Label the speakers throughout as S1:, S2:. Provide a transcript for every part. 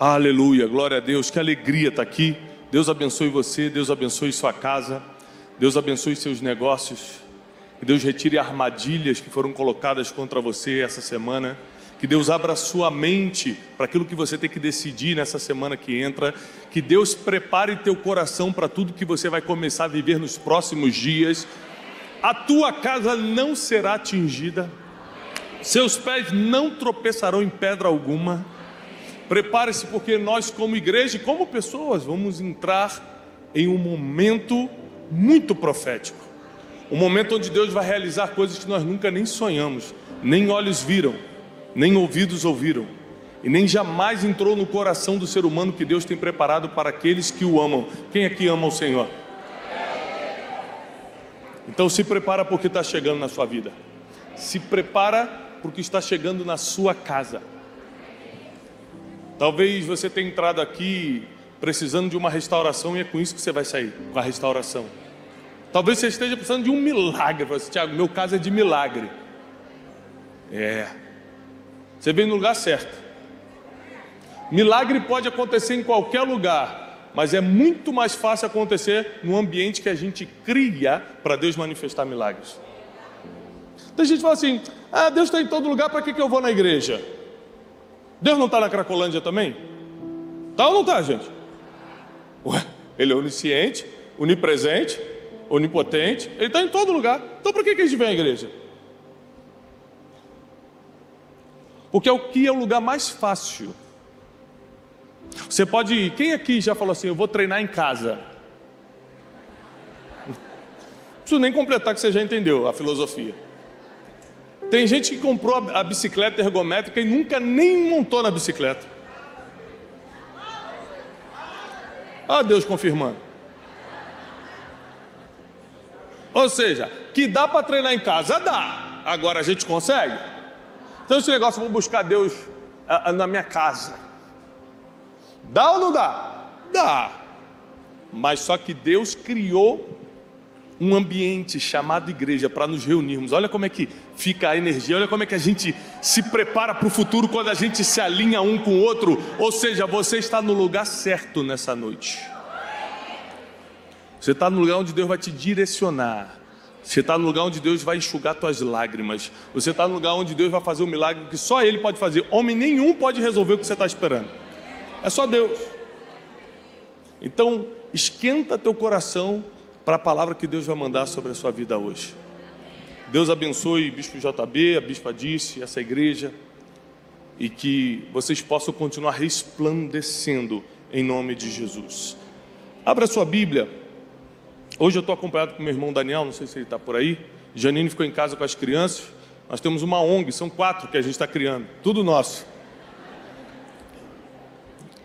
S1: Aleluia, glória a Deus, que alegria estar aqui. Deus abençoe você, Deus abençoe sua casa, Deus abençoe seus negócios, que Deus retire armadilhas que foram colocadas contra você essa semana, que Deus abra sua mente para aquilo que você tem que decidir nessa semana que entra, que Deus prepare teu coração para tudo que você vai começar a viver nos próximos dias. A tua casa não será atingida, seus pés não tropeçarão em pedra alguma. Prepare-se, porque nós, como igreja e como pessoas, vamos entrar em um momento muito profético. Um momento onde Deus vai realizar coisas que nós nunca nem sonhamos, nem olhos viram, nem ouvidos ouviram, e nem jamais entrou no coração do ser humano que Deus tem preparado para aqueles que o amam. Quem aqui ama o Senhor? Então se prepara porque está chegando na sua vida. Se prepara porque está chegando na sua casa. Talvez você tenha entrado aqui precisando de uma restauração e é com isso que você vai sair, com a restauração. Talvez você esteja precisando de um milagre. Você, assim, Tiago, meu caso é de milagre. É. Você veio no lugar certo. Milagre pode acontecer em qualquer lugar, mas é muito mais fácil acontecer no ambiente que a gente cria para Deus manifestar milagres. Tem gente que fala assim: ah, Deus está em todo lugar, para que, que eu vou na igreja? Deus não está na Cracolândia também? Está ou não está, gente? Ué, ele é onisciente, onipresente, onipotente, ele está em todo lugar. Então por que, que a gente vem à igreja? Porque é o que é o lugar mais fácil. Você pode ir, quem aqui já falou assim, eu vou treinar em casa? Não preciso nem completar que você já entendeu a filosofia. Tem gente que comprou a bicicleta ergométrica e nunca nem montou na bicicleta. Ah, Deus confirmando. Ou seja, que dá para treinar em casa, dá. Agora a gente consegue? Então esse negócio, vou buscar Deus na minha casa. Dá ou não dá? Dá. Mas só que Deus criou um ambiente chamado igreja para nos reunirmos. Olha como é que fica a energia, olha como é que a gente se prepara para o futuro quando a gente se alinha um com o outro. Ou seja, você está no lugar certo nessa noite. Você está no lugar onde Deus vai te direcionar. Você está no lugar onde Deus vai enxugar tuas lágrimas. Você está no lugar onde Deus vai fazer um milagre que só Ele pode fazer. Homem nenhum pode resolver o que você está esperando. É só Deus. Então, esquenta teu coração para a palavra que Deus vai mandar sobre a sua vida hoje. Deus abençoe Bispo JB, a Bispa Disse, essa igreja, e que vocês possam continuar resplandecendo em nome de Jesus. Abra sua Bíblia. Hoje eu estou acompanhado com meu irmão Daniel, não sei se ele está por aí. Janine ficou em casa com as crianças. Nós temos uma ONG, são quatro que a gente está criando, tudo nosso.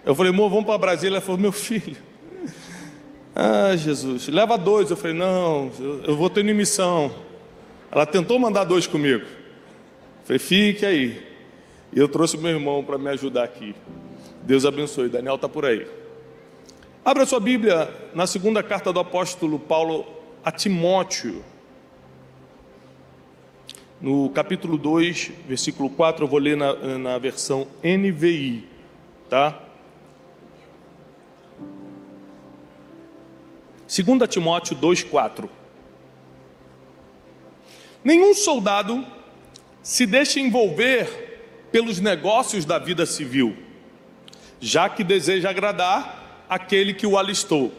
S1: Eu falei, amor, vamos para Brasília. Ela falou, meu filho, ah, Jesus, leva dois. Eu falei, não, eu vou ter missão. Ela tentou mandar dois comigo. Eu falei, fique aí. E eu trouxe meu irmão para me ajudar aqui. Deus abençoe. Daniel está por aí. Abra sua Bíblia na segunda carta do apóstolo Paulo a Timóteo. No capítulo 2, versículo 4, eu vou ler na, na versão NVI, tá? 2 Timóteo 2,4 Nenhum soldado se deixa envolver pelos negócios da vida civil, já que deseja agradar aquele que o alistou.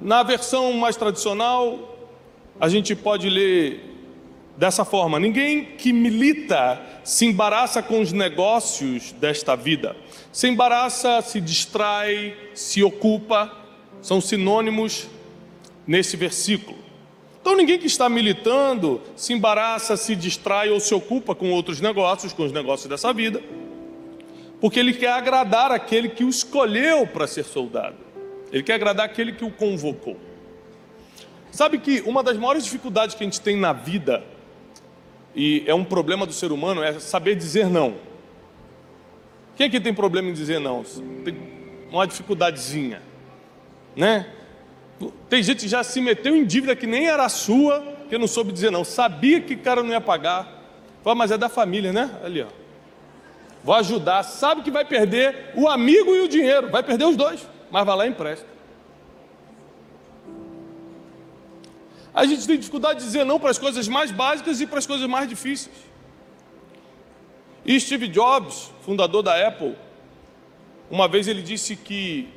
S1: Na versão mais tradicional, a gente pode ler dessa forma: ninguém que milita se embaraça com os negócios desta vida, se embaraça, se distrai, se ocupa são sinônimos nesse versículo. Então, ninguém que está militando se embaraça, se distrai ou se ocupa com outros negócios, com os negócios dessa vida, porque ele quer agradar aquele que o escolheu para ser soldado, ele quer agradar aquele que o convocou. Sabe que uma das maiores dificuldades que a gente tem na vida, e é um problema do ser humano, é saber dizer não. Quem aqui tem problema em dizer não? Tem uma dificuldadezinha né? Tem gente que já se meteu em dívida que nem era sua, que não soube dizer não. Sabia que o cara não ia pagar. Fala, mas é da família, né? Ali, ó. vou ajudar, sabe que vai perder o amigo e o dinheiro, vai perder os dois, mas vai lá e empresta. A gente tem dificuldade de dizer não para as coisas mais básicas e para as coisas mais difíceis. E Steve Jobs, fundador da Apple, uma vez ele disse que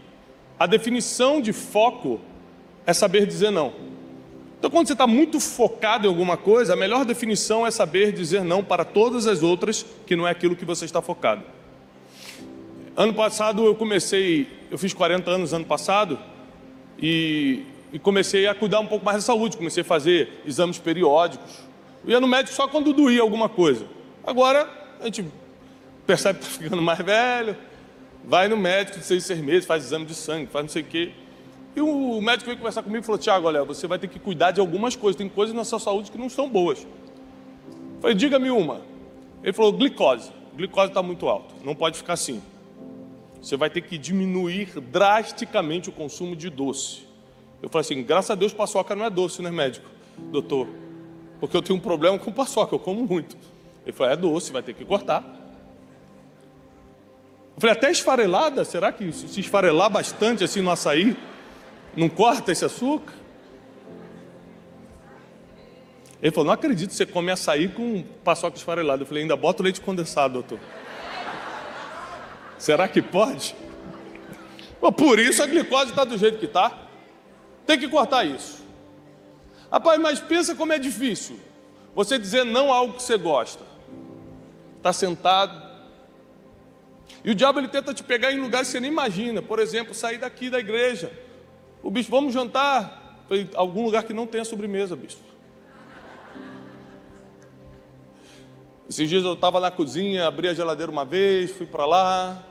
S1: a definição de foco é saber dizer não. Então, quando você está muito focado em alguma coisa, a melhor definição é saber dizer não para todas as outras que não é aquilo que você está focado. Ano passado eu comecei, eu fiz 40 anos ano passado e, e comecei a cuidar um pouco mais da saúde. Comecei a fazer exames periódicos. Eu ia no médico só quando doía alguma coisa. Agora a gente percebe que está ficando mais velho, vai no médico de seis, seis meses, faz exame de sangue, faz não sei o quê. E o médico veio conversar comigo e falou: Tiago, olha, você vai ter que cuidar de algumas coisas, tem coisas na sua saúde que não são boas. Eu falei: diga-me uma. Ele falou: glicose. Glicose está muito alto, não pode ficar assim. Você vai ter que diminuir drasticamente o consumo de doce. Eu falei assim: graças a Deus, paçoca não é doce, né, médico? Doutor, porque eu tenho um problema com paçoca, eu como muito. Ele falou: é doce, vai ter que cortar. Eu falei: até esfarelada? Será que se esfarelar bastante assim no açaí, não corta esse açúcar? Ele falou: Não acredito, você come açaí com paçoca esfarelada. Eu falei: Ainda bota o leite condensado, doutor. Será que pode? Por isso a glicose está do jeito que está. Tem que cortar isso. Rapaz, mas pensa como é difícil você dizer não a algo que você gosta. Está sentado. E o diabo ele tenta te pegar em lugares que você nem imagina. Por exemplo, sair daqui da igreja o bispo, vamos jantar? Algum lugar que não tenha sobremesa, bispo. Esses dias eu estava na cozinha, abri a geladeira uma vez, fui para lá,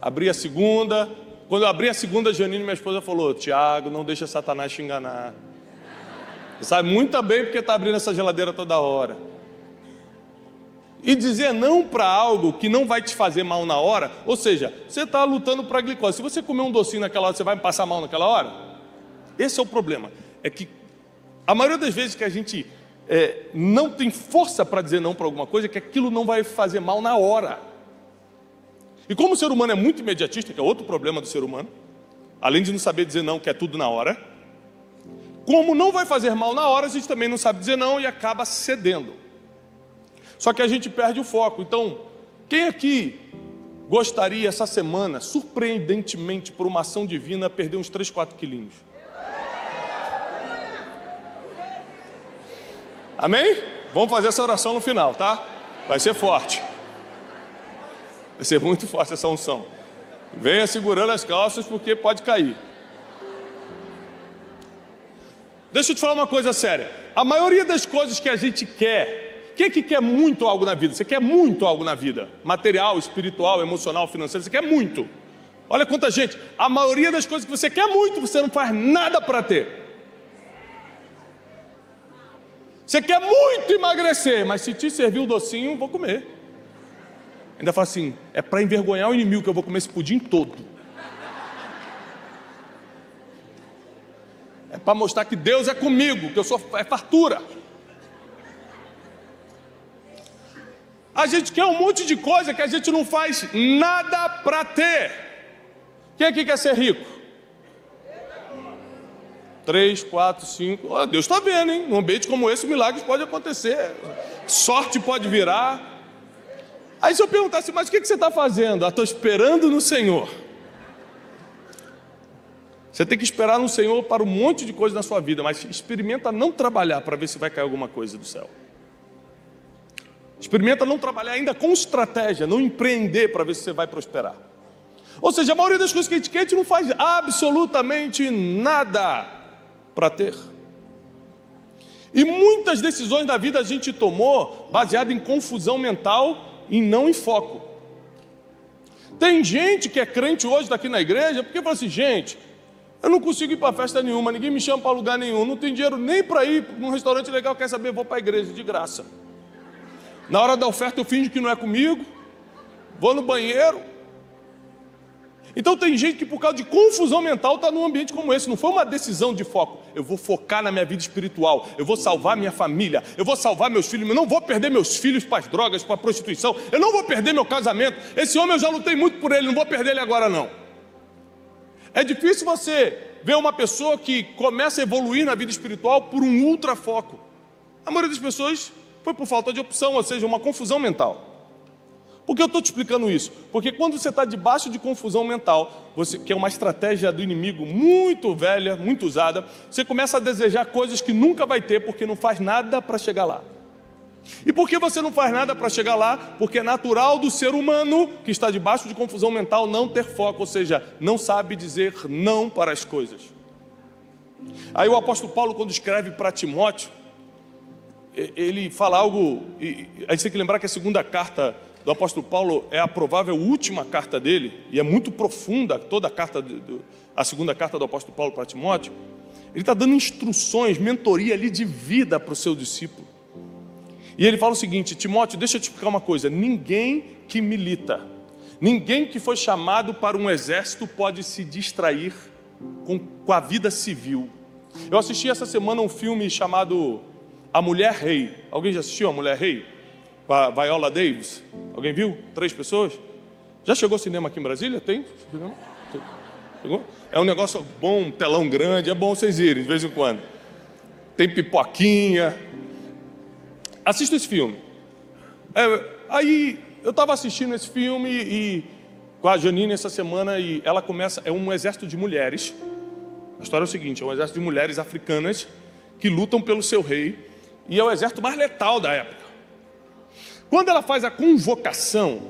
S1: abri a segunda. Quando eu abri a segunda, Janine, minha esposa, falou: Tiago, não deixa Satanás te enganar. Você sabe muito bem porque está abrindo essa geladeira toda hora. E dizer não para algo que não vai te fazer mal na hora, ou seja, você está lutando para a glicose. Se você comer um docinho naquela hora, você vai passar mal naquela hora? Esse é o problema. É que a maioria das vezes que a gente é, não tem força para dizer não para alguma coisa, é que aquilo não vai fazer mal na hora. E como o ser humano é muito imediatista, que é outro problema do ser humano, além de não saber dizer não, que é tudo na hora, como não vai fazer mal na hora, a gente também não sabe dizer não e acaba cedendo. Só que a gente perde o foco. Então, quem aqui gostaria essa semana, surpreendentemente, por uma ação divina, perder uns 3, 4 quilinhos? Amém? Vamos fazer essa oração no final, tá? Vai ser forte. Vai ser muito forte essa unção. Venha segurando as calças porque pode cair. Deixa eu te falar uma coisa séria. A maioria das coisas que a gente quer, é que quer muito algo na vida? Você quer muito algo na vida? Material, espiritual, emocional, financeiro, você quer muito. Olha quanta gente. A maioria das coisas que você quer muito, você não faz nada para ter. Você quer muito emagrecer, mas se te servir o docinho, vou comer. Ainda fala assim: é para envergonhar o inimigo que eu vou comer esse pudim todo. É para mostrar que Deus é comigo, que eu sou é fartura. A gente quer um monte de coisa que a gente não faz nada para ter. Quem aqui quer ser rico? três, quatro, cinco. Oh, Deus está vendo, hein? Num ambiente como esse, milagres podem acontecer. Sorte pode virar. Aí se eu perguntasse, mas o que, que você está fazendo? Ah, estou esperando no Senhor. Você tem que esperar no Senhor para um monte de coisa na sua vida, mas experimenta não trabalhar para ver se vai cair alguma coisa do céu. Experimenta não trabalhar ainda com estratégia, não empreender para ver se você vai prosperar. Ou seja, a maioria das coisas que a gente quer, a gente não faz absolutamente nada para ter. E muitas decisões da vida a gente tomou baseado em confusão mental e não em foco. Tem gente que é crente hoje daqui na igreja porque fala assim, gente, eu não consigo ir para festa nenhuma, ninguém me chama para lugar nenhum, não tem dinheiro nem para ir num restaurante legal, quer saber, vou para a igreja de graça. Na hora da oferta eu finjo que não é comigo, vou no banheiro. Então tem gente que por causa de confusão mental está num ambiente como esse. Não foi uma decisão de foco. Eu vou focar na minha vida espiritual. Eu vou salvar minha família. Eu vou salvar meus filhos. Eu não vou perder meus filhos para as drogas, para a prostituição. Eu não vou perder meu casamento. Esse homem eu já lutei muito por ele. Não vou perder ele agora não. É difícil você ver uma pessoa que começa a evoluir na vida espiritual por um ultra foco. A maioria das pessoas foi por falta de opção, ou seja, uma confusão mental. Por que eu estou te explicando isso? Porque quando você está debaixo de confusão mental, você, que é uma estratégia do inimigo muito velha, muito usada, você começa a desejar coisas que nunca vai ter porque não faz nada para chegar lá. E por que você não faz nada para chegar lá? Porque é natural do ser humano que está debaixo de confusão mental não ter foco, ou seja, não sabe dizer não para as coisas. Aí o apóstolo Paulo, quando escreve para Timóteo, ele fala algo, e a gente tem que lembrar que a segunda carta do apóstolo Paulo é a provável última carta dele, e é muito profunda toda a carta, do, a segunda carta do apóstolo Paulo para Timóteo. Ele está dando instruções, mentoria ali de vida para o seu discípulo. E ele fala o seguinte: Timóteo, deixa eu te explicar uma coisa: ninguém que milita, ninguém que foi chamado para um exército pode se distrair com, com a vida civil. Eu assisti essa semana um filme chamado A Mulher Rei. Alguém já assistiu A Mulher Rei? com a Viola Davis. Alguém viu? Três pessoas? Já chegou cinema aqui em Brasília? Tem? Chegou? É um negócio bom, um telão grande, é bom vocês irem de vez em quando. Tem pipoquinha. Assista esse filme. É, aí eu estava assistindo esse filme e com a Janine essa semana e ela começa, é um exército de mulheres. A história é o seguinte, é um exército de mulheres africanas que lutam pelo seu rei e é o exército mais letal da época. Quando ela faz a convocação,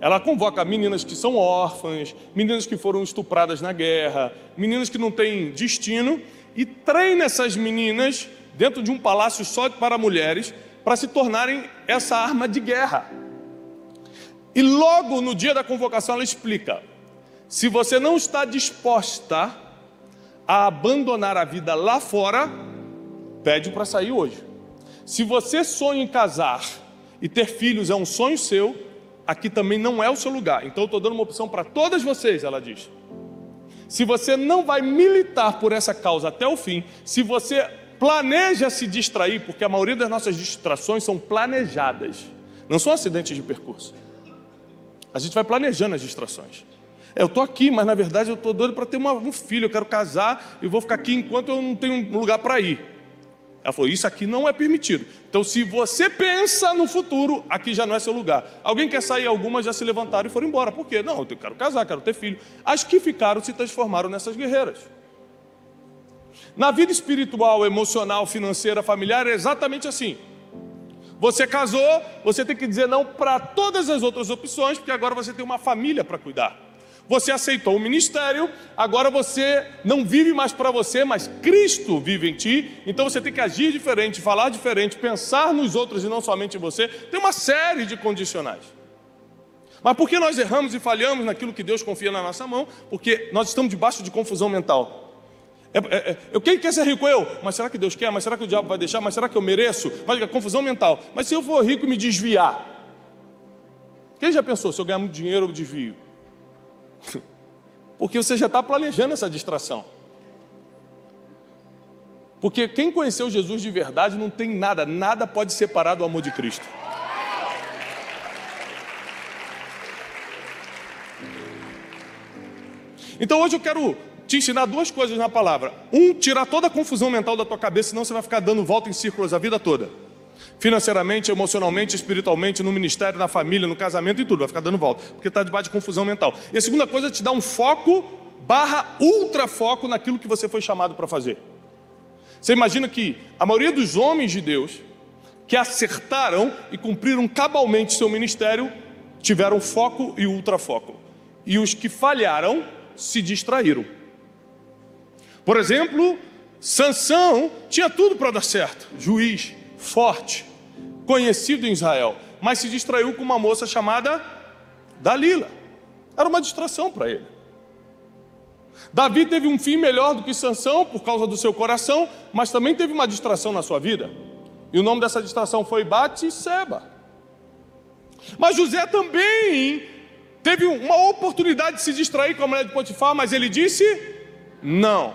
S1: ela convoca meninas que são órfãs, meninas que foram estupradas na guerra, meninas que não têm destino, e treina essas meninas dentro de um palácio só para mulheres, para se tornarem essa arma de guerra. E logo no dia da convocação ela explica: se você não está disposta a abandonar a vida lá fora, pede para sair hoje. Se você sonha em casar e ter filhos é um sonho seu, aqui também não é o seu lugar. Então eu estou dando uma opção para todas vocês, ela diz. Se você não vai militar por essa causa até o fim, se você planeja se distrair, porque a maioria das nossas distrações são planejadas, não são acidentes de percurso. A gente vai planejando as distrações. É, eu estou aqui, mas na verdade eu estou doido para ter uma, um filho, eu quero casar e vou ficar aqui enquanto eu não tenho um lugar para ir. Ela falou: Isso aqui não é permitido. Então, se você pensa no futuro, aqui já não é seu lugar. Alguém quer sair? Algumas já se levantaram e foram embora. Por quê? Não, eu quero casar, quero ter filho. As que ficaram se transformaram nessas guerreiras. Na vida espiritual, emocional, financeira, familiar, é exatamente assim. Você casou, você tem que dizer não para todas as outras opções, porque agora você tem uma família para cuidar você aceitou o ministério, agora você não vive mais para você, mas Cristo vive em ti, então você tem que agir diferente, falar diferente, pensar nos outros e não somente em você. Tem uma série de condicionais. Mas por que nós erramos e falhamos naquilo que Deus confia na nossa mão? Porque nós estamos debaixo de confusão mental. É, é, é, quem quer ser rico eu? Mas será que Deus quer? Mas será que o diabo vai deixar? Mas será que eu mereço? Vai confusão mental. Mas se eu for rico e me desviar? Quem já pensou se eu ganhar muito dinheiro eu desvio? Porque você já está planejando essa distração. Porque quem conheceu Jesus de verdade não tem nada, nada pode separar do amor de Cristo. Então hoje eu quero te ensinar duas coisas na palavra. Um, tirar toda a confusão mental da tua cabeça, senão você vai ficar dando volta em círculos a vida toda financeiramente, emocionalmente, espiritualmente, no ministério, na família, no casamento e tudo, vai ficar dando volta, porque está debaixo de confusão mental. E a segunda coisa é te dar um foco barra ultra foco naquilo que você foi chamado para fazer. Você imagina que a maioria dos homens de Deus que acertaram e cumpriram cabalmente seu ministério tiveram foco e ultra foco. E os que falharam se distraíram. Por exemplo, Sansão tinha tudo para dar certo, juiz, forte, conhecido em Israel, mas se distraiu com uma moça chamada Dalila. Era uma distração para ele. Davi teve um fim melhor do que Sansão por causa do seu coração, mas também teve uma distração na sua vida. E o nome dessa distração foi Bate-seba. Mas José também teve uma oportunidade de se distrair com a mulher de Potifar, mas ele disse não.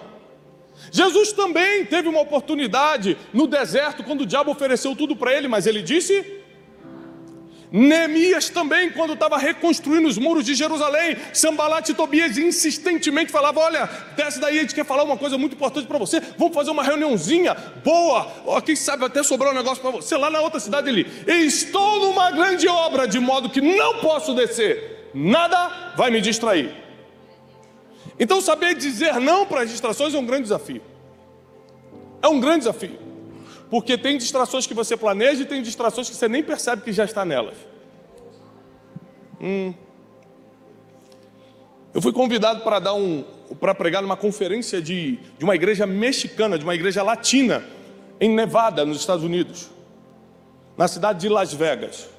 S1: Jesus também teve uma oportunidade no deserto, quando o diabo ofereceu tudo para ele, mas ele disse Neemias também, quando estava reconstruindo os muros de Jerusalém, Sambalat e Tobias insistentemente falavam: Olha, desce daí, a gente quer falar uma coisa muito importante para você. Vamos fazer uma reuniãozinha boa. Ó, quem sabe até sobrar um negócio para você lá na outra cidade ali. Estou numa grande obra, de modo que não posso descer. Nada vai me distrair. Então, saber dizer não para as distrações é um grande desafio. É um grande desafio. Porque tem distrações que você planeja e tem distrações que você nem percebe que já está nelas. Hum. Eu fui convidado para dar um, para pregar numa conferência de, de uma igreja mexicana, de uma igreja latina, em Nevada, nos Estados Unidos, na cidade de Las Vegas.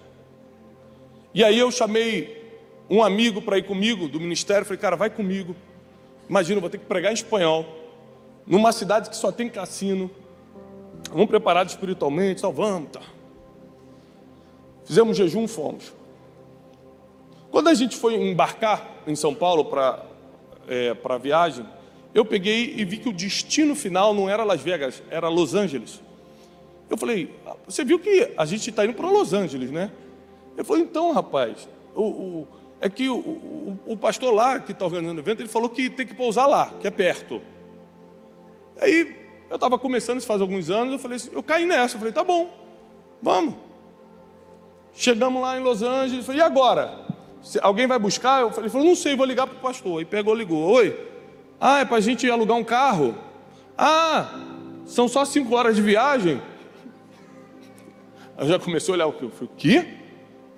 S1: E aí eu chamei um amigo para ir comigo do ministério, falei, cara, vai comigo. Imagina, eu vou ter que pregar em espanhol, numa cidade que só tem cassino Vamos preparados espiritualmente, então vamos, tá. Fizemos jejum, fomos. Quando a gente foi embarcar em São Paulo para é, a viagem, eu peguei e vi que o destino final não era Las Vegas, era Los Angeles. Eu falei, você viu que a gente está indo para Los Angeles, né? Eu falei, então, rapaz, o, o é que o, o, o, pastor lá que está organizando o evento, ele falou que tem que pousar lá, que é perto. Aí eu estava começando isso faz alguns anos, eu falei assim, eu caí nessa, eu falei, tá bom, vamos. Chegamos lá em Los Angeles, eu falei, e agora? Alguém vai buscar? Eu falei, falou, não sei, vou ligar para o pastor. Aí pegou, ligou, oi, ah, é para a gente alugar um carro? Ah, são só cinco horas de viagem? Eu já comecei a olhar o que? Eu falei, o quê?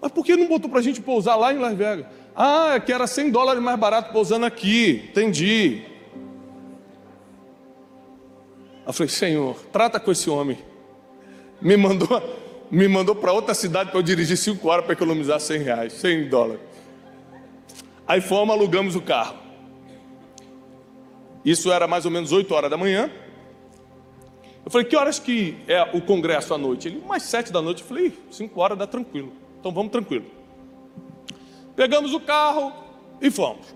S1: Mas por que não botou para a gente pousar lá em Las Vegas? Ah, é que era 100 dólares mais barato pousando aqui, entendi. Eu falei, Senhor, trata com esse homem. Me mandou, me mandou para outra cidade para eu dirigir cinco horas para economizar 100 reais, 100 dólares. Aí fomos, alugamos o carro. Isso era mais ou menos 8 horas da manhã. Eu falei, que horas que é o congresso à noite? Ele, mais 7 da noite. Eu falei, 5 horas dá tranquilo. Então vamos tranquilo. Pegamos o carro e fomos.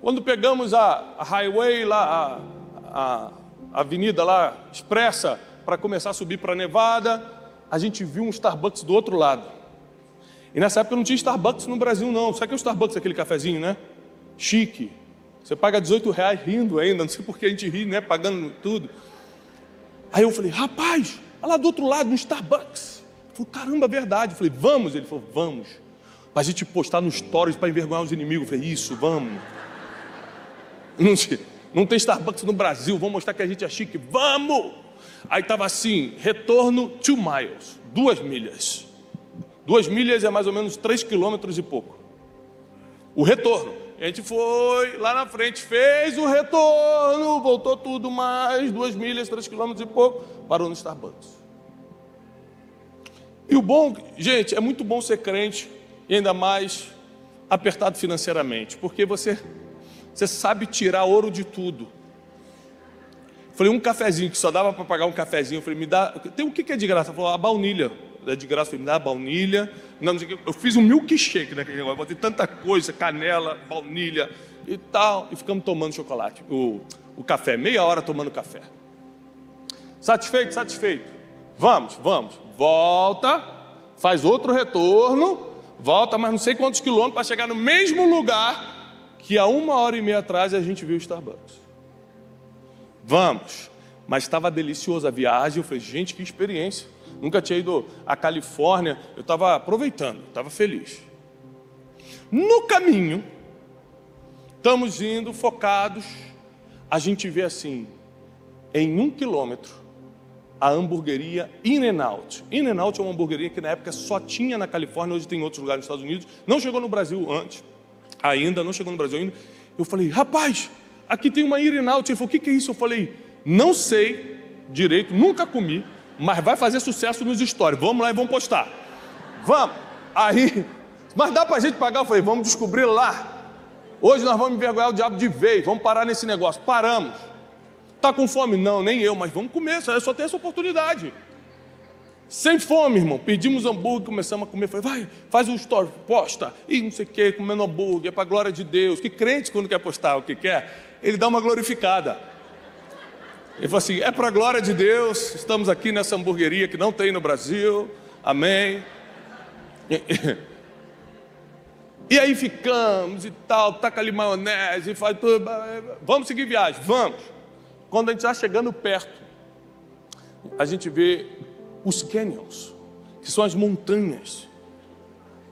S1: Quando pegamos a, a highway lá, a, a avenida lá expressa para começar a subir para Nevada, a gente viu um Starbucks do outro lado. E nessa época não tinha Starbucks no Brasil, não. Sabe que é o Starbucks, aquele cafezinho, né? Chique. Você paga 18 reais rindo ainda, não sei por que a gente ri, né? Pagando tudo. Aí eu falei, rapaz, olha lá do outro lado, um Starbucks. Eu falei, caramba, verdade. Eu falei, vamos. Ele falou, vamos. Para a gente postar nos stories para envergonhar os inimigos. Eu falei, isso, vamos. Não. Não tem Starbucks no Brasil, vamos mostrar que a gente é chique. Vamos! Aí estava assim, retorno two miles, duas milhas. Duas milhas é mais ou menos três quilômetros e pouco. O retorno. A gente foi lá na frente, fez o retorno, voltou tudo mais, duas milhas, três quilômetros e pouco, parou no Starbucks. E o bom, gente, é muito bom ser crente, e ainda mais apertado financeiramente, porque você você sabe tirar ouro de tudo. Falei, um cafezinho, que só dava para pagar um cafezinho. Eu falei, me dá. Tem o que, que é de graça? Falou, a baunilha. É de graça, falei, me dá a baunilha. Não, não sei o que. Eu fiz um milkshake naquele negócio. Botei tanta coisa, canela, baunilha e tal. E ficamos tomando chocolate, o, o café. Meia hora tomando café. Satisfeito? Satisfeito. Vamos, vamos. Volta, faz outro retorno, volta mais não sei quantos quilômetros para chegar no mesmo lugar que há uma hora e meia atrás a gente viu o Starbucks. Vamos. Mas estava deliciosa a viagem. Eu falei, gente, que experiência. Nunca tinha ido à Califórnia. Eu estava aproveitando, estava feliz. No caminho, estamos indo focados. A gente vê assim, em um quilômetro, a hamburgueria In n Out. In n Out é uma hamburgueria que na época só tinha na Califórnia, hoje tem em outros lugares nos Estados Unidos. Não chegou no Brasil antes ainda, não chegou no Brasil ainda. Eu falei, rapaz, aqui tem uma Irinaut. Ele falou, o que, que é isso? Eu falei, não sei direito, nunca comi, mas vai fazer sucesso nos stories. Vamos lá e vamos postar. Vamos. Aí, mas dá para a gente pagar? Eu falei, vamos descobrir lá. Hoje nós vamos envergonhar o diabo de vez, vamos parar nesse negócio. Paramos. Está com fome? Não, nem eu, mas vamos comer, só tenho essa oportunidade. Sem fome, irmão. Pedimos hambúrguer, começamos a comer. Falei, vai, faz um story, posta. E não sei o que, comendo hambúrguer, é para a glória de Deus. Que crente, quando quer postar o que quer, ele dá uma glorificada. Ele falou assim: é para a glória de Deus, estamos aqui nessa hamburgueria que não tem no Brasil. Amém. E aí ficamos e tal, taca ali maionese, faz tudo. Vamos seguir viagem, vamos. Quando a gente está chegando perto, a gente vê os canyons, que são as montanhas.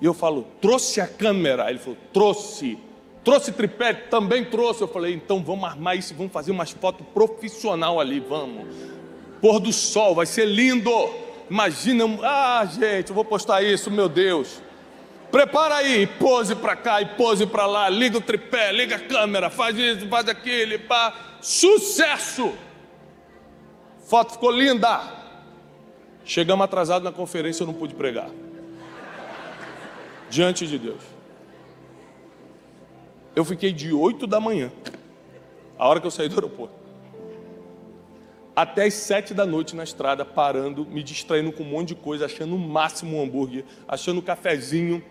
S1: E eu falo, trouxe a câmera? Ele falou, trouxe. Trouxe tripé? Também trouxe. Eu falei, então vamos armar isso, vamos fazer umas fotos profissional ali, vamos. Pôr do sol, vai ser lindo. Imagina, ah, gente, eu vou postar isso, meu Deus. Prepara aí, pose para cá e pose para lá, liga o tripé, liga a câmera, faz isso, faz aquilo, pá. Sucesso! Foto ficou linda. Chegamos atrasados na conferência, eu não pude pregar. Diante de Deus. Eu fiquei de 8 da manhã, a hora que eu saí do aeroporto, até as 7 da noite na estrada, parando, me distraindo com um monte de coisa, achando o máximo um hambúrguer, achando um cafezinho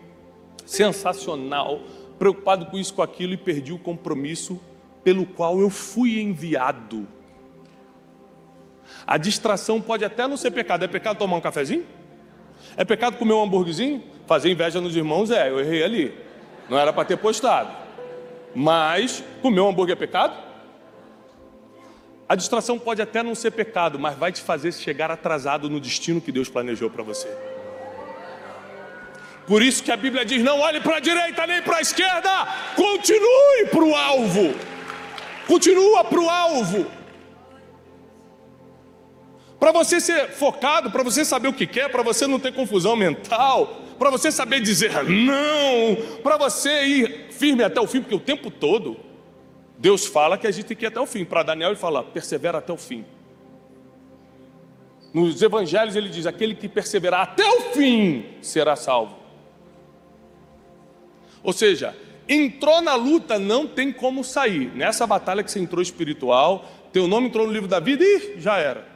S1: sensacional, preocupado com isso, com aquilo, e perdi o compromisso pelo qual eu fui enviado. A distração pode até não ser pecado. É pecado tomar um cafezinho? É pecado comer um hambúrguerzinho? Fazer inveja nos irmãos? É, eu errei ali. Não era para ter postado. Mas comer um hambúrguer é pecado? A distração pode até não ser pecado, mas vai te fazer chegar atrasado no destino que Deus planejou para você. Por isso que a Bíblia diz: não olhe para a direita nem para a esquerda, continue para o alvo. Continua para o alvo. Para você ser focado, para você saber o que quer, para você não ter confusão mental, para você saber dizer não, para você ir firme até o fim, porque o tempo todo Deus fala que a gente tem que ir até o fim. Para Daniel ele fala, persevera até o fim. Nos evangelhos ele diz: aquele que perseverar até o fim será salvo. Ou seja, entrou na luta, não tem como sair. Nessa batalha que você entrou espiritual, teu nome entrou no livro da vida e já era.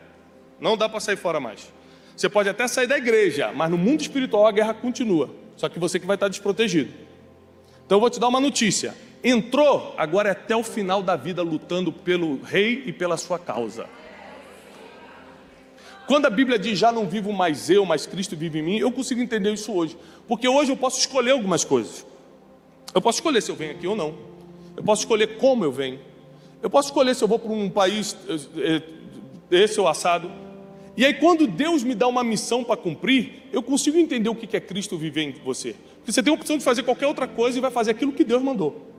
S1: Não dá para sair fora mais. Você pode até sair da igreja, mas no mundo espiritual a guerra continua. Só que você que vai estar desprotegido. Então eu vou te dar uma notícia. Entrou, agora é até o final da vida lutando pelo rei e pela sua causa. Quando a Bíblia diz já não vivo mais eu, mas Cristo vive em mim, eu consigo entender isso hoje. Porque hoje eu posso escolher algumas coisas. Eu posso escolher se eu venho aqui ou não. Eu posso escolher como eu venho. Eu posso escolher se eu vou para um país eh, eh, esse ou assado. E aí, quando Deus me dá uma missão para cumprir, eu consigo entender o que é Cristo viver em você. Porque você tem a opção de fazer qualquer outra coisa e vai fazer aquilo que Deus mandou.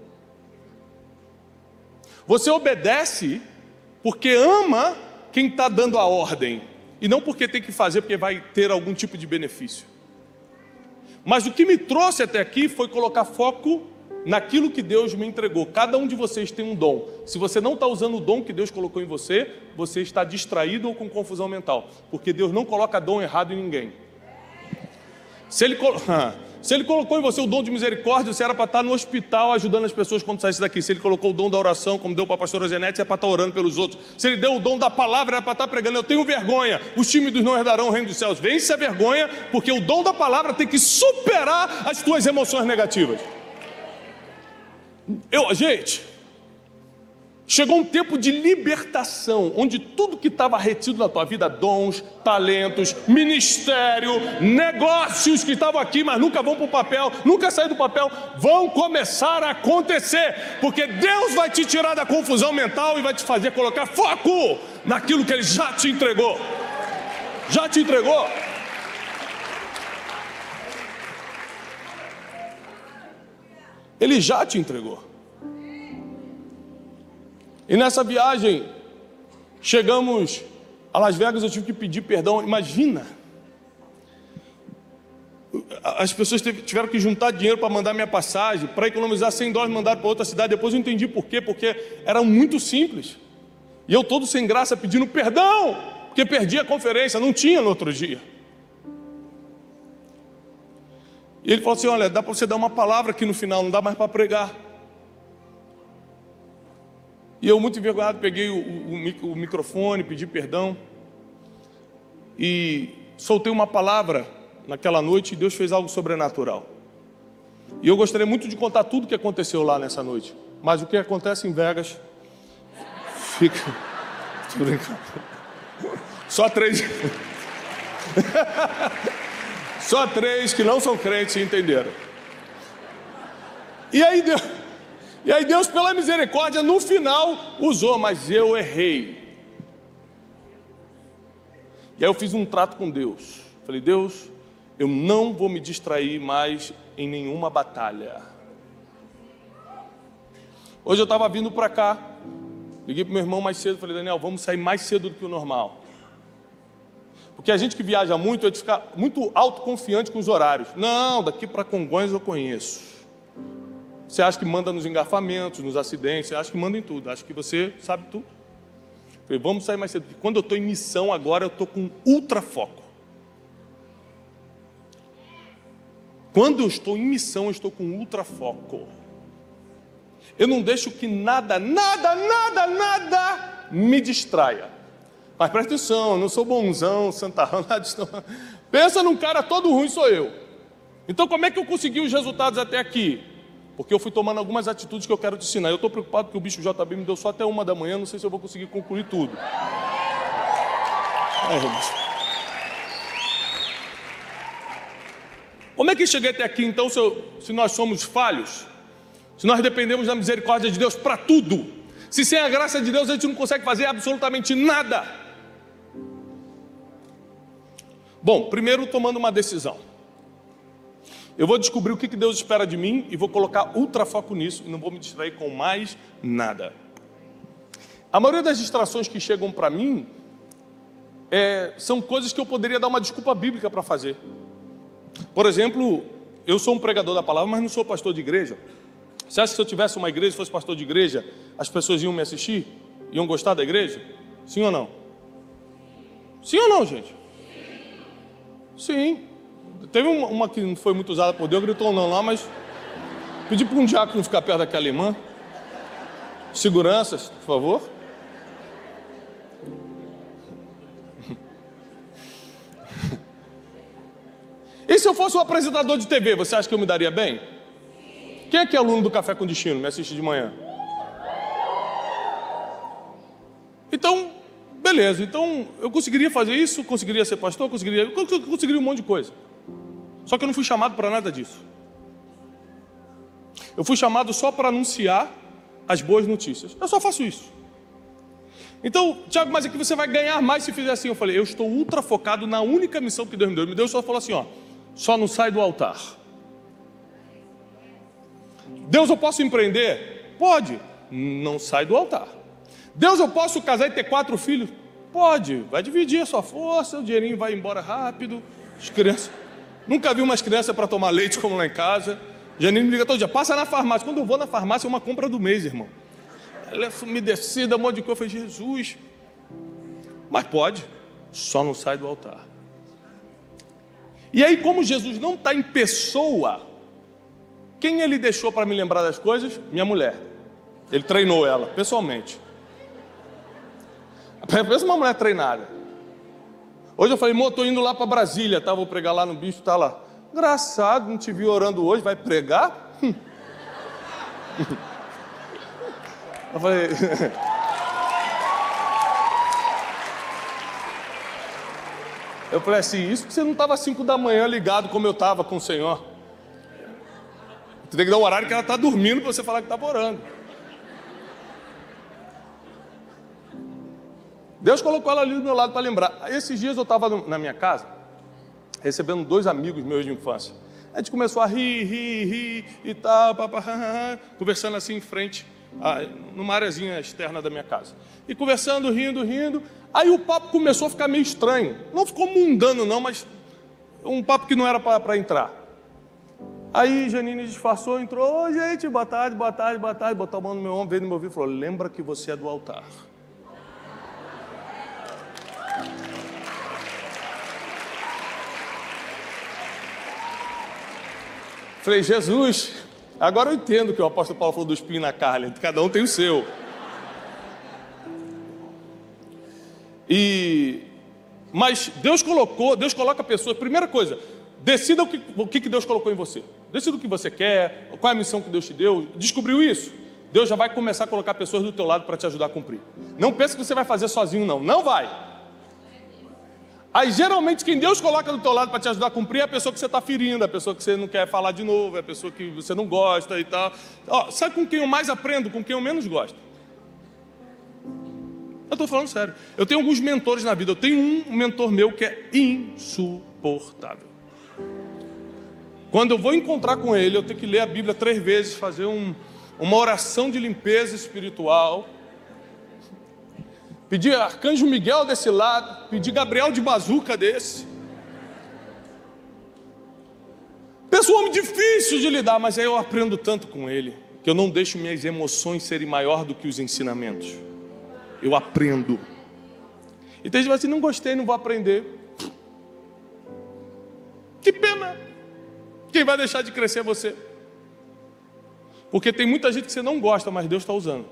S1: Você obedece porque ama quem está dando a ordem, e não porque tem que fazer porque vai ter algum tipo de benefício. Mas o que me trouxe até aqui foi colocar foco naquilo que Deus me entregou. Cada um de vocês tem um dom. Se você não está usando o dom que Deus colocou em você, você está distraído ou com confusão mental, porque Deus não coloca dom errado em ninguém. Se ele, se ele colocou em você o dom de misericórdia, você era para estar no hospital ajudando as pessoas quando saísse daqui. Se ele colocou o dom da oração, como deu para a pastora Zenete, é para estar orando pelos outros. Se ele deu o dom da palavra, era para estar pregando. Eu tenho vergonha, os tímidos não herdarão o reino dos céus. Vence a vergonha, porque o dom da palavra tem que superar as tuas emoções negativas. Eu, gente, chegou um tempo de libertação, onde tudo que estava retido na tua vida, dons, talentos, ministério, negócios que estavam aqui, mas nunca vão para o papel, nunca saem do papel, vão começar a acontecer, porque Deus vai te tirar da confusão mental e vai te fazer colocar foco naquilo que Ele já te entregou. Já te entregou. Ele já te entregou. E nessa viagem, chegamos a Las Vegas, eu tive que pedir perdão. Imagina, as pessoas tiveram que juntar dinheiro para mandar minha passagem, para economizar 100 dólares, mandar para outra cidade. Depois eu entendi por quê, porque era muito simples. E eu todo sem graça pedindo perdão, porque perdi a conferência, não tinha no outro dia. E ele falou assim: Olha, dá para você dar uma palavra aqui no final, não dá mais para pregar. E eu, muito envergonhado, peguei o, o, o microfone, pedi perdão. E soltei uma palavra naquela noite e Deus fez algo sobrenatural. E eu gostaria muito de contar tudo o que aconteceu lá nessa noite. Mas o que acontece em Vegas fica. Só três. Só três que não são crentes entenderam. E aí Deus, e aí Deus pela misericórdia no final usou, mas eu errei. E aí eu fiz um trato com Deus. Falei, Deus, eu não vou me distrair mais em nenhuma batalha. Hoje eu estava vindo para cá, liguei para meu irmão mais cedo, falei, Daniel, vamos sair mais cedo do que o normal. Porque a gente que viaja muito, a gente fica muito autoconfiante com os horários. Não, daqui para Congonhas eu conheço. Você acha que manda nos engarrafamentos, nos acidentes, você acha que manda em tudo, acha que você sabe tudo. Falei, vamos sair mais cedo. Quando eu estou em missão agora, eu estou com ultra foco. Quando eu estou em missão, eu estou com ultra foco. Eu não deixo que nada, nada, nada, nada me distraia. Mas presta atenção, eu não sou bonzão, santarrão, nada disso não. Pensa num cara todo ruim, sou eu. Então como é que eu consegui os resultados até aqui? Porque eu fui tomando algumas atitudes que eu quero te ensinar. Eu estou preocupado porque o bicho JB me deu só até uma da manhã, não sei se eu vou conseguir concluir tudo. É, Como é que cheguei até aqui então, se, eu, se nós somos falhos? Se nós dependemos da misericórdia de Deus para tudo? Se sem a graça de Deus a gente não consegue fazer absolutamente nada? Bom, primeiro tomando uma decisão. Eu vou descobrir o que Deus espera de mim e vou colocar ultra foco nisso e não vou me distrair com mais nada. A maioria das distrações que chegam para mim é, são coisas que eu poderia dar uma desculpa bíblica para fazer. Por exemplo, eu sou um pregador da palavra, mas não sou pastor de igreja. Você acha que se eu tivesse uma igreja fosse pastor de igreja, as pessoas iam me assistir? Iam gostar da igreja? Sim ou não? Sim ou não, gente? Sim. Teve uma, que não foi muito usada por Deus, gritou não lá, mas pedi para um diácono ficar perto daquela irmã. Seguranças, por favor. E se eu fosse um apresentador de TV, você acha que eu me daria bem? Quem é que é aluno do Café com Destino? Me assiste de manhã. Então, beleza. Então, eu conseguiria fazer isso, conseguiria ser pastor, conseguiria, conseguiria um monte de coisa. Só que eu não fui chamado para nada disso. Eu fui chamado só para anunciar as boas notícias. Eu só faço isso. Então, Tiago, mas aqui você vai ganhar mais se fizer assim. Eu falei, eu estou ultra focado na única missão que Deus me deu. Me deu só falou assim, ó, só não sai do altar. Deus, eu posso empreender? Pode, não sai do altar. Deus, eu posso casar e ter quatro filhos? Pode, vai dividir a sua força, o dinheirinho vai embora rápido. As crianças. Nunca vi umas crianças para tomar leite como lá em casa. Janine me liga todo dia, passa na farmácia. Quando eu vou na farmácia, é uma compra do mês, irmão. Ela é umedecida, um monte de coisa. Eu falei, Jesus. Mas pode, só não sai do altar. E aí, como Jesus não está em pessoa, quem ele deixou para me lembrar das coisas? Minha mulher. Ele treinou ela, pessoalmente. Pensa uma mulher treinada. Hoje eu falei, amor, estou indo lá para Brasília, tá? Vou pregar lá no bicho, tá lá. Engraçado, não te vi orando hoje, vai pregar? eu falei. Eu falei assim, isso que você não estava às 5 da manhã ligado como eu estava com o Senhor. Você tem que dar um horário que ela está dormindo para você falar que estava orando. Deus colocou ela ali do meu lado para lembrar. Esses dias eu estava na minha casa, recebendo dois amigos meus de infância. A gente começou a rir, rir, rir e tal, conversando assim em frente, numa areazinha externa da minha casa. E conversando, rindo, rindo. Aí o papo começou a ficar meio estranho. Não ficou mundano, não, mas um papo que não era para entrar. Aí Janine disfarçou, entrou, Oi, gente, boa tarde, boa tarde, boa tarde, botou a mão no meu ombro, veio no meu ouvido e falou: Lembra que você é do altar. Falei, Jesus, agora eu entendo que o apóstolo Paulo falou do espinho na carne, cada um tem o seu. E Mas Deus colocou, Deus coloca pessoas. Primeira coisa, decida o que, o que Deus colocou em você. Decida o que você quer, qual é a missão que Deus te deu. Descobriu isso? Deus já vai começar a colocar pessoas do teu lado para te ajudar a cumprir. Não pense que você vai fazer sozinho, não. Não vai. Aí geralmente quem Deus coloca do teu lado para te ajudar a cumprir é a pessoa que você está ferindo, é a pessoa que você não quer falar de novo, é a pessoa que você não gosta e tal. Ó, sabe com quem eu mais aprendo? Com quem eu menos gosto. Eu estou falando sério. Eu tenho alguns mentores na vida. Eu tenho um mentor meu que é insuportável. Quando eu vou encontrar com ele, eu tenho que ler a Bíblia três vezes, fazer um, uma oração de limpeza espiritual. Pedir Arcanjo Miguel desse lado, pedir Gabriel de bazuca desse. Pessoa homem difícil de lidar, mas aí eu aprendo tanto com ele, que eu não deixo minhas emoções serem maior do que os ensinamentos eu aprendo. E tem gente que assim, não gostei, não vou aprender. Que pena. Quem vai deixar de crescer é você. Porque tem muita gente que você não gosta, mas Deus está usando.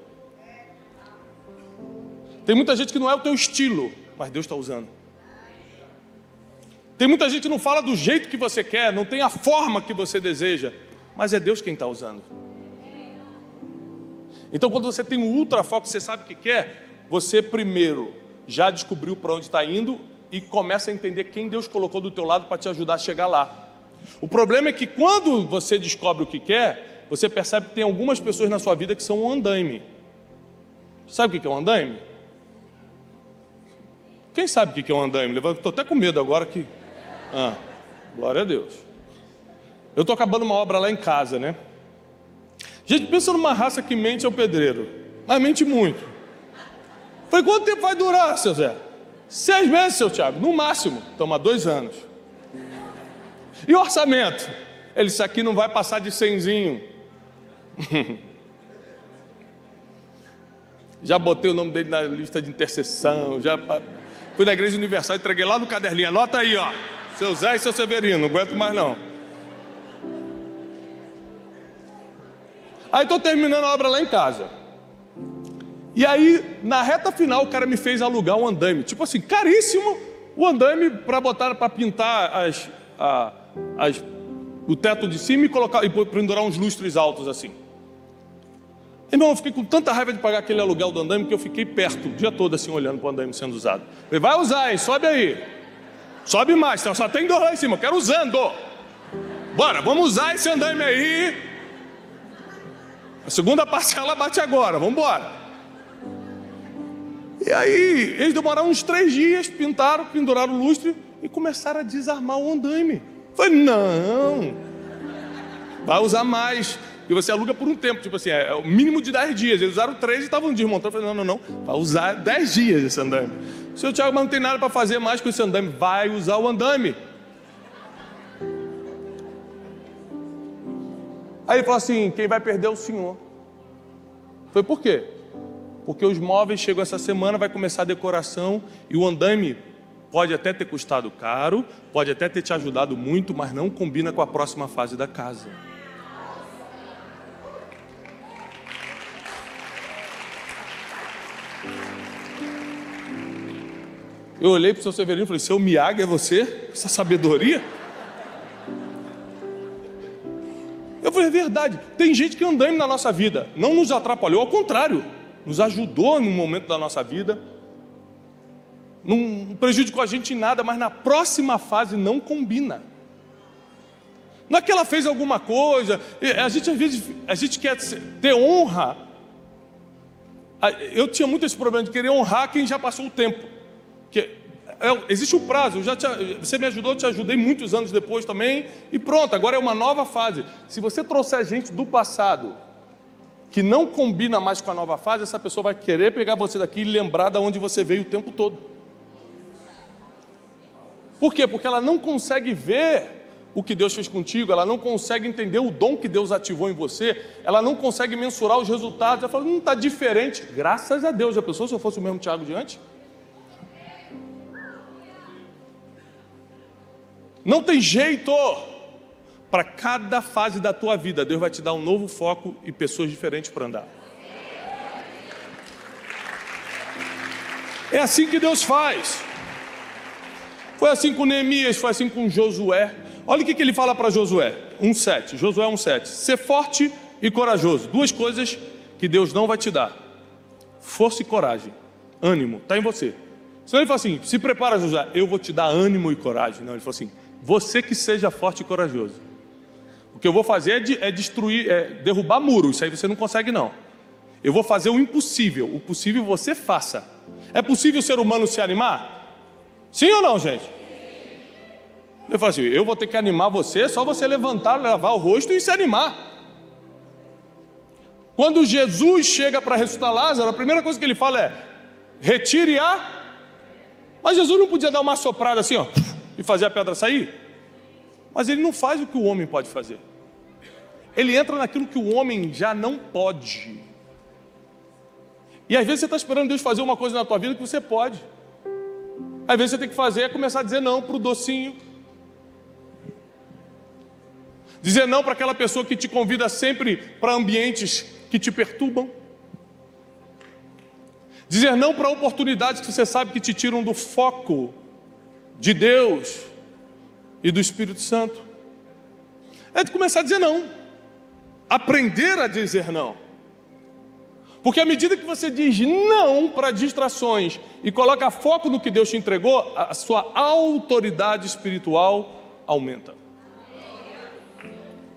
S1: Tem muita gente que não é o teu estilo, mas Deus está usando. Tem muita gente que não fala do jeito que você quer, não tem a forma que você deseja, mas é Deus quem está usando. Então, quando você tem um ultra foco, você sabe o que quer, você primeiro já descobriu para onde está indo e começa a entender quem Deus colocou do teu lado para te ajudar a chegar lá. O problema é que quando você descobre o que quer, você percebe que tem algumas pessoas na sua vida que são um andaime. Sabe o que é um andaime? Quem sabe o que é um andaime? Estou até com medo agora que. Ah, glória a Deus. Eu estou acabando uma obra lá em casa, né? Gente, pensa numa raça que mente ao pedreiro. Mas mente muito. Falei, quanto tempo vai durar, seu Zé? Seis meses, seu Tiago, no máximo. Toma dois anos. E o orçamento? Ele, isso aqui não vai passar de cenzinho. já botei o nome dele na lista de intercessão, já fui na igreja universal, entreguei lá no caderninho, anota aí, ó. Seu Zé e seu Severino, não aguento mais não. Aí estou terminando a obra lá em casa. E aí, na reta final, o cara me fez alugar um andaime. Tipo assim, caríssimo o andaime para botar, para pintar as, a, as, o teto de cima e colocar e pendurar uns lustres altos assim. Irmão, eu fiquei com tanta raiva de pagar aquele aluguel do andaime que eu fiquei perto o dia todo assim, olhando para o andaime sendo usado. Falei, vai usar, hein? Sobe aí. Sobe mais, só tem dois lá em cima, eu quero usando. Bora, vamos usar esse andaime aí. A segunda parcela bate agora, vamos embora. E aí, eles demoraram uns três dias, pintaram, penduraram o lustre e começaram a desarmar o andaime. Falei, não, vai usar mais. E você aluga por um tempo, tipo assim, é, é o mínimo de dez dias. Eles usaram três e estavam desmontando. Eu falei, não, não, não, vai usar dez dias esse andaime. Seu Tiago, mas não tem nada para fazer mais com esse andaime. Vai usar o andaime. Aí ele falou assim: quem vai perder é o senhor. Foi por quê? porque os móveis chegam essa semana, vai começar a decoração e o andame pode até ter custado caro, pode até ter te ajudado muito, mas não combina com a próxima fase da casa. Eu olhei para o seu Severino e falei: Seu Miyaga é você? Essa sabedoria? Eu falei: É verdade. Tem gente que andame na nossa vida não nos atrapalhou, ao contrário nos ajudou no momento da nossa vida, não prejudicou a gente em nada, mas na próxima fase não combina. Não é que ela fez alguma coisa, a gente às vezes a gente quer ter honra. Eu tinha muito esse problema de querer honrar quem já passou o tempo. Que é, existe um prazo, eu já te, você me ajudou, eu te ajudei muitos anos depois também, e pronto, agora é uma nova fase. Se você trouxer gente do passado que não combina mais com a nova fase, essa pessoa vai querer pegar você daqui e lembrar de onde você veio o tempo todo. Por quê? Porque ela não consegue ver o que Deus fez contigo, ela não consegue entender o dom que Deus ativou em você, ela não consegue mensurar os resultados, ela fala, não está diferente. Graças a Deus, já pensou se eu fosse o mesmo Tiago diante? Não tem jeito. Para cada fase da tua vida, Deus vai te dar um novo foco e pessoas diferentes para andar. É assim que Deus faz. Foi assim com Neemias, foi assim com Josué. Olha o que, ele fala para Josué: 1,7. Josué 1,7. Ser forte e corajoso. Duas coisas que Deus não vai te dar: força e coragem. Ânimo, está em você. Senão ele fala assim: se prepara, Josué, eu vou te dar ânimo e coragem. Não, ele falou assim: você que seja forte e corajoso. O que eu vou fazer é, de, é destruir, é derrubar muros. Isso aí você não consegue, não. Eu vou fazer o impossível. O possível você faça. É possível o ser humano se animar? Sim ou não, gente? Eu falo assim: eu vou ter que animar você, só você levantar, lavar o rosto e se animar. Quando Jesus chega para ressuscitar Lázaro, a primeira coisa que ele fala é: retire a. Mas Jesus não podia dar uma soprada assim, ó, e fazer a pedra sair? Mas ele não faz o que o homem pode fazer. Ele entra naquilo que o homem já não pode. E às vezes você está esperando Deus fazer uma coisa na tua vida que você pode. Às vezes você tem que fazer é começar a dizer não para o docinho. Dizer não para aquela pessoa que te convida sempre para ambientes que te perturbam. Dizer não para oportunidades que você sabe que te tiram do foco de Deus e do Espírito Santo. É de começar a dizer não. Aprender a dizer não. Porque à medida que você diz não para distrações e coloca foco no que Deus te entregou, a sua autoridade espiritual aumenta.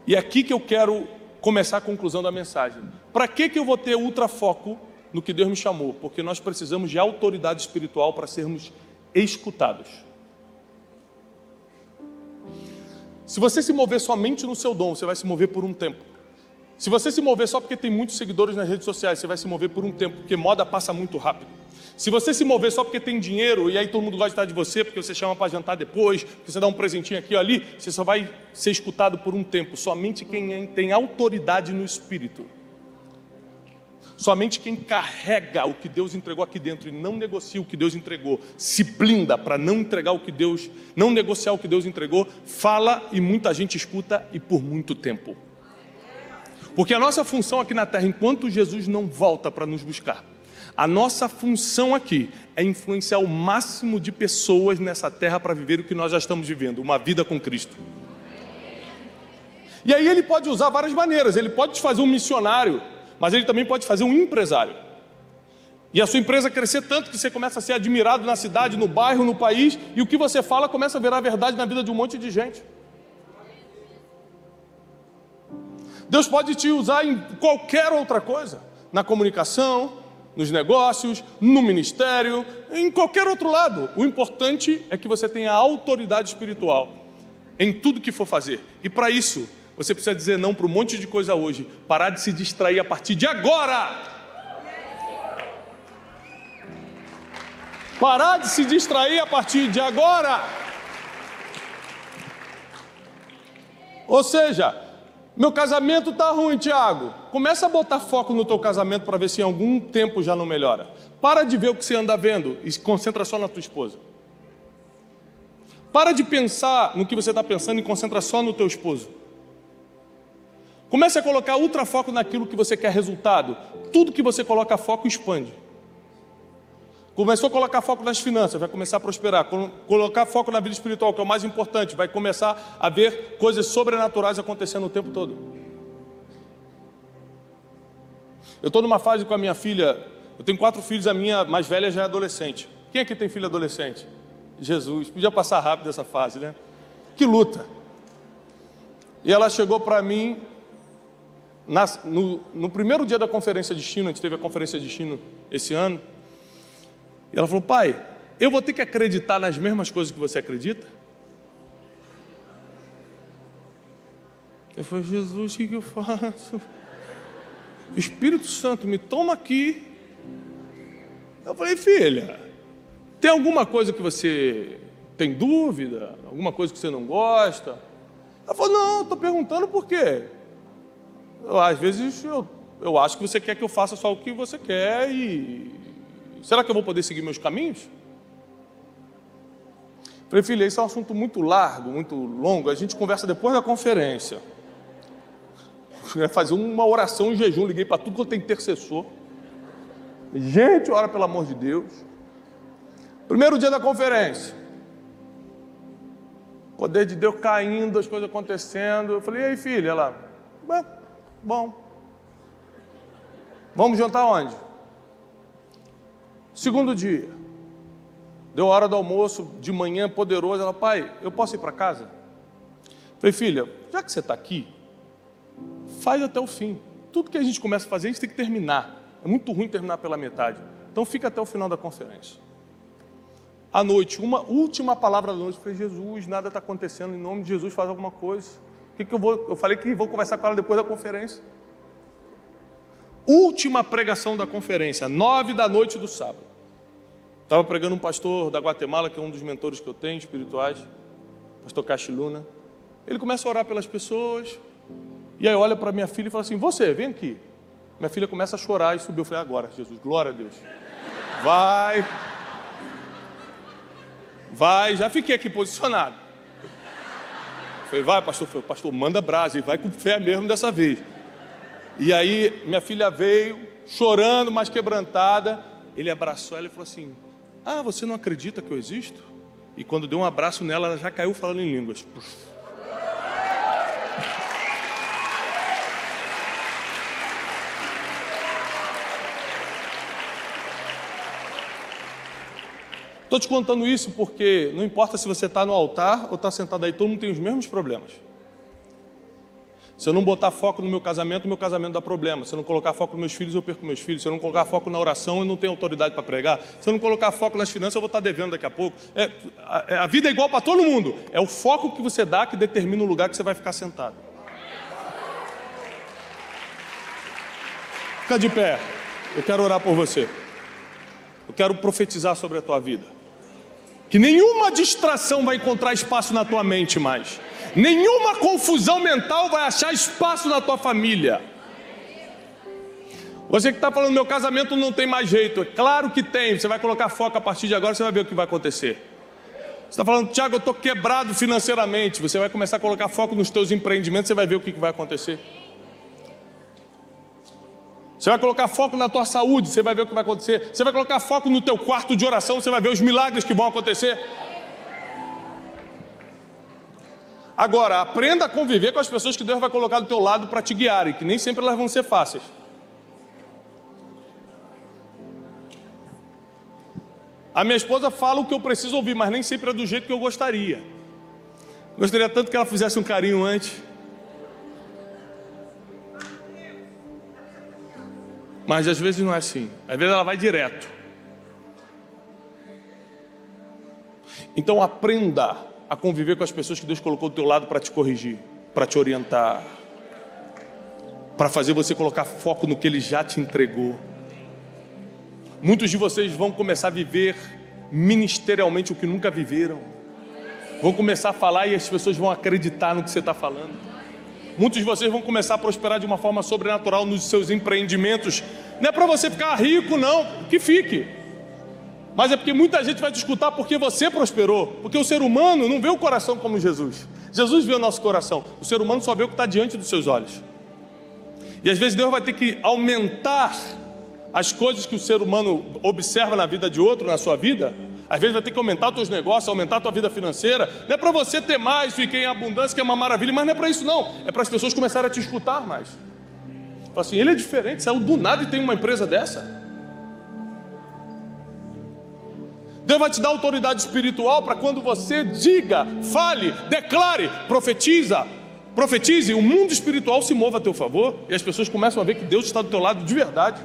S1: E é aqui que eu quero começar a conclusão da mensagem. Para que, que eu vou ter ultra foco no que Deus me chamou? Porque nós precisamos de autoridade espiritual para sermos escutados. Se você se mover somente no seu dom, você vai se mover por um tempo. Se você se mover só porque tem muitos seguidores nas redes sociais, você vai se mover por um tempo, porque moda passa muito rápido. Se você se mover só porque tem dinheiro e aí todo mundo gosta de estar de você, porque você chama para jantar depois, porque você dá um presentinho aqui ou ali, você só vai ser escutado por um tempo. Somente quem tem autoridade no espírito. Somente quem carrega o que Deus entregou aqui dentro e não negocia o que Deus entregou, se blinda para não entregar o que Deus, não negociar o que Deus entregou, fala e muita gente escuta e por muito tempo. Porque a nossa função aqui na terra, enquanto Jesus não volta para nos buscar, a nossa função aqui é influenciar o máximo de pessoas nessa terra para viver o que nós já estamos vivendo, uma vida com Cristo. E aí ele pode usar várias maneiras, ele pode te fazer um missionário, mas ele também pode fazer um empresário. E a sua empresa crescer tanto que você começa a ser admirado na cidade, no bairro, no país, e o que você fala começa a virar verdade na vida de um monte de gente. Deus pode te usar em qualquer outra coisa, na comunicação, nos negócios, no ministério, em qualquer outro lado. O importante é que você tenha autoridade espiritual em tudo que for fazer. E para isso, você precisa dizer não para um monte de coisa hoje, parar de se distrair a partir de agora. Parar de se distrair a partir de agora. Ou seja, meu casamento está ruim, Tiago. Começa a botar foco no teu casamento para ver se em algum tempo já não melhora. Para de ver o que você anda vendo e se concentra só na tua esposa. Para de pensar no que você está pensando e concentra só no teu esposo. Comece a colocar ultra foco naquilo que você quer resultado. Tudo que você coloca foco expande. Começou a colocar foco nas finanças, vai começar a prosperar. Colocar foco na vida espiritual, que é o mais importante, vai começar a ver coisas sobrenaturais acontecendo o tempo todo. Eu estou numa fase com a minha filha, eu tenho quatro filhos, a minha mais velha já é adolescente. Quem aqui tem filho adolescente? Jesus, podia passar rápido essa fase, né? Que luta. E ela chegou para mim, no, no primeiro dia da conferência de destino, a gente teve a conferência de destino esse ano, e ela falou: Pai, eu vou ter que acreditar nas mesmas coisas que você acredita? Eu falei: Jesus, o que, eu faço? Espírito Santo me toma aqui. Eu falei: Filha, tem alguma coisa que você tem dúvida? Alguma coisa que você não gosta? Ela falou: Não, estou perguntando por quê. Às vezes eu, eu acho que você quer que eu faça só o que você quer e Será que eu vou poder seguir meus caminhos? Falei, filha, esse é um assunto muito largo, muito longo. A gente conversa depois da conferência. Fazer uma oração em jejum, liguei para tudo que eu tenho intercessor. Gente, ora pelo amor de Deus. Primeiro dia da conferência. Poder de Deus caindo, as coisas acontecendo. Eu falei, e aí, filha? Ela, bom. Vamos jantar onde? Segundo dia. Deu hora do almoço, de manhã, poderoso. Ela, pai, eu posso ir para casa? Falei, filha, já que você está aqui, faz até o fim. Tudo que a gente começa a fazer, a gente tem que terminar. É muito ruim terminar pela metade. Então fica até o final da conferência. À noite, uma última palavra da noite, falei, Jesus, nada está acontecendo, em nome de Jesus faz alguma coisa. Que, que eu vou? Eu falei que vou conversar com ela depois da conferência. Última pregação da conferência, nove da noite do sábado. Estava pregando um pastor da Guatemala, que é um dos mentores que eu tenho, espirituais, pastor Cachiluna. Ele começa a orar pelas pessoas, e aí olha para minha filha e fala assim: Você, vem aqui. Minha filha começa a chorar e subiu. Eu falei: Agora, Jesus, glória a Deus. Vai. Vai, já fiquei aqui posicionado. Falei: Vai, pastor. Falei, pastor, manda brasa e vai com fé mesmo dessa vez. E aí minha filha veio, chorando, mas quebrantada. Ele abraçou ela e falou assim: ah, você não acredita que eu existo? E quando deu um abraço nela, ela já caiu falando em línguas. Estou te contando isso porque não importa se você está no altar ou está sentado aí, todo mundo tem os mesmos problemas. Se eu não botar foco no meu casamento, meu casamento dá problema. Se eu não colocar foco nos meus filhos, eu perco meus filhos. Se eu não colocar foco na oração, eu não tenho autoridade para pregar. Se eu não colocar foco nas finanças, eu vou estar devendo daqui a pouco. É, a, a vida é igual para todo mundo. É o foco que você dá que determina o lugar que você vai ficar sentado. Fica de pé. Eu quero orar por você. Eu quero profetizar sobre a tua vida. Que nenhuma distração vai encontrar espaço na tua mente mais. Nenhuma confusão mental vai achar espaço na tua família. Você que está falando, meu casamento não tem mais jeito. Claro que tem. Você vai colocar foco a partir de agora, você vai ver o que vai acontecer. Você está falando, Tiago, eu estou quebrado financeiramente. Você vai começar a colocar foco nos teus empreendimentos, você vai ver o que vai acontecer. Você vai colocar foco na tua saúde, você vai ver o que vai acontecer. Você vai colocar foco no teu quarto de oração, você vai ver os milagres que vão acontecer. Agora, aprenda a conviver com as pessoas que Deus vai colocar do teu lado para te guiarem, que nem sempre elas vão ser fáceis. A minha esposa fala o que eu preciso ouvir, mas nem sempre é do jeito que eu gostaria. Gostaria tanto que ela fizesse um carinho antes. Mas às vezes não é assim. Às vezes ela vai direto. Então aprenda a conviver com as pessoas que Deus colocou do teu lado para te corrigir, para te orientar, para fazer você colocar foco no que Ele já te entregou. Muitos de vocês vão começar a viver ministerialmente o que nunca viveram. Vão começar a falar e as pessoas vão acreditar no que você está falando. Muitos de vocês vão começar a prosperar de uma forma sobrenatural nos seus empreendimentos. Não é para você ficar rico, não, que fique mas é porque muita gente vai te escutar porque você prosperou. Porque o ser humano não vê o coração como Jesus. Jesus vê o nosso coração. O ser humano só vê o que está diante dos seus olhos. E às vezes Deus vai ter que aumentar as coisas que o ser humano observa na vida de outro, na sua vida. Às vezes vai ter que aumentar os teus negócios, aumentar a tua vida financeira. Não é para você ter mais, ficar em abundância, que é uma maravilha, mas não é para isso não. É para as pessoas começarem a te escutar mais. Fala assim, ele é diferente, saiu do nada e tem uma empresa dessa. Deus vai te dar autoridade espiritual para quando você diga, fale, declare, profetiza, profetize, o mundo espiritual se mova a teu favor e as pessoas começam a ver que Deus está do teu lado de verdade.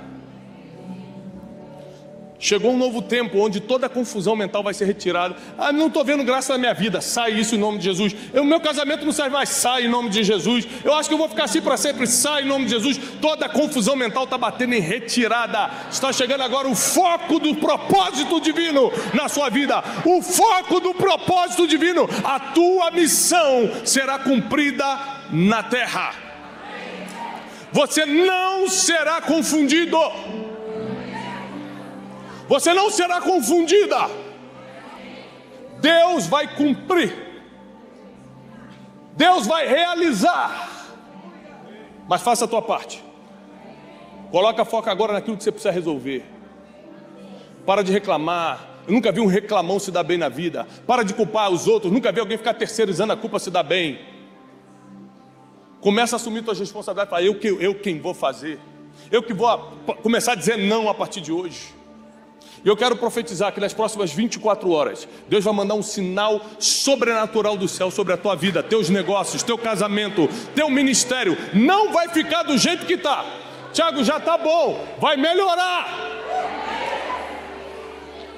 S1: Chegou um novo tempo onde toda a confusão mental vai ser retirada. Ah, não estou vendo graça na minha vida. Sai isso em nome de Jesus. O meu casamento não serve mais. Sai em nome de Jesus. Eu acho que eu vou ficar assim para sempre. Sai em nome de Jesus. Toda a confusão mental está batendo em retirada. Está chegando agora o foco do propósito divino na sua vida. O foco do propósito divino. A tua missão será cumprida na terra. Você não será confundido. Você não será confundida. Deus vai cumprir. Deus vai realizar. Mas faça a tua parte. Coloca foco agora naquilo que você precisa resolver. Para de reclamar. Eu nunca vi um reclamão se dar bem na vida. Para de culpar os outros. Nunca vi alguém ficar terceirizando a culpa se dar bem. Começa a assumir suas responsabilidades. Fala, eu, eu quem vou fazer. Eu que vou começar a dizer não a partir de hoje. E eu quero profetizar que nas próximas 24 horas, Deus vai mandar um sinal sobrenatural do céu sobre a tua vida, teus negócios, teu casamento, teu ministério. Não vai ficar do jeito que está. Tiago, já está bom, vai melhorar.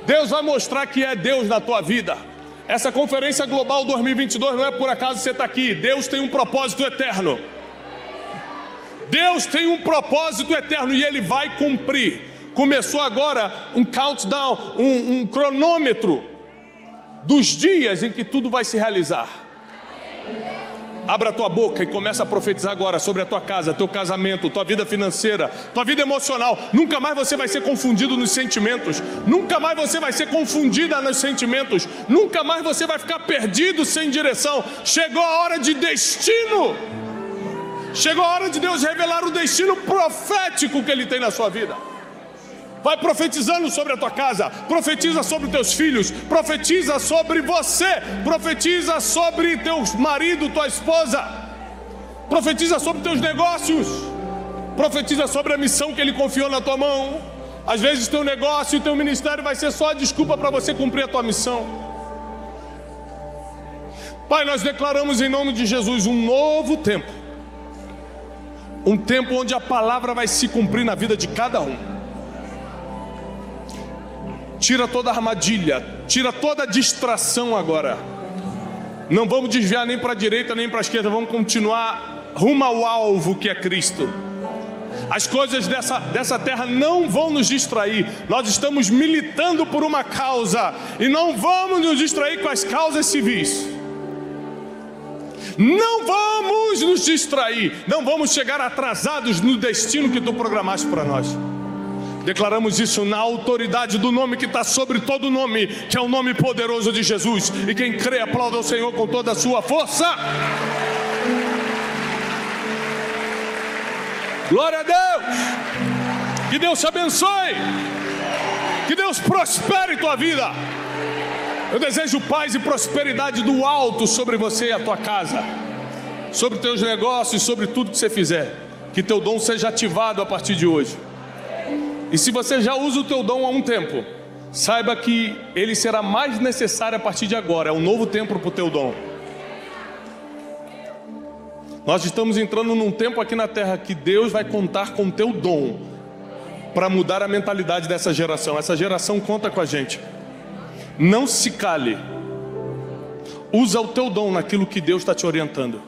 S1: Deus vai mostrar que é Deus na tua vida. Essa conferência global 2022 não é por acaso você está aqui. Deus tem um propósito eterno. Deus tem um propósito eterno e Ele vai cumprir. Começou agora um countdown, um, um cronômetro dos dias em que tudo vai se realizar. Abra a tua boca e começa a profetizar agora sobre a tua casa, teu casamento, tua vida financeira, tua vida emocional. Nunca mais você vai ser confundido nos sentimentos. Nunca mais você vai ser confundida nos sentimentos. Nunca mais você vai ficar perdido sem direção. Chegou a hora de destino. Chegou a hora de Deus revelar o destino profético que Ele tem na sua vida. Vai profetizando sobre a tua casa, profetiza sobre teus filhos, profetiza sobre você, profetiza sobre teu marido, tua esposa, profetiza sobre teus negócios, profetiza sobre a missão que ele confiou na tua mão. Às vezes teu negócio e teu ministério vai ser só a desculpa para você cumprir a tua missão. Pai, nós declaramos em nome de Jesus um novo tempo. Um tempo onde a palavra vai se cumprir na vida de cada um tira toda a armadilha, tira toda a distração agora. Não vamos desviar nem para a direita nem para a esquerda, vamos continuar rumo ao alvo que é Cristo. As coisas dessa, dessa terra não vão nos distrair. Nós estamos militando por uma causa e não vamos nos distrair com as causas civis. Não vamos nos distrair, não vamos chegar atrasados no destino que tu programaste para nós. Declaramos isso na autoridade do nome que está sobre todo nome, que é o nome poderoso de Jesus. E quem crê, aplauda o Senhor com toda a sua força. Glória a Deus. Que Deus te abençoe. Que Deus prospere tua vida. Eu desejo paz e prosperidade do alto sobre você e a tua casa, sobre teus negócios, sobre tudo que você fizer. Que teu dom seja ativado a partir de hoje. E se você já usa o teu dom há um tempo, saiba que ele será mais necessário a partir de agora. É um novo tempo para o teu dom. Nós estamos entrando num tempo aqui na terra que Deus vai contar com o teu dom para mudar a mentalidade dessa geração. Essa geração conta com a gente. Não se cale. Usa o teu dom naquilo que Deus está te orientando.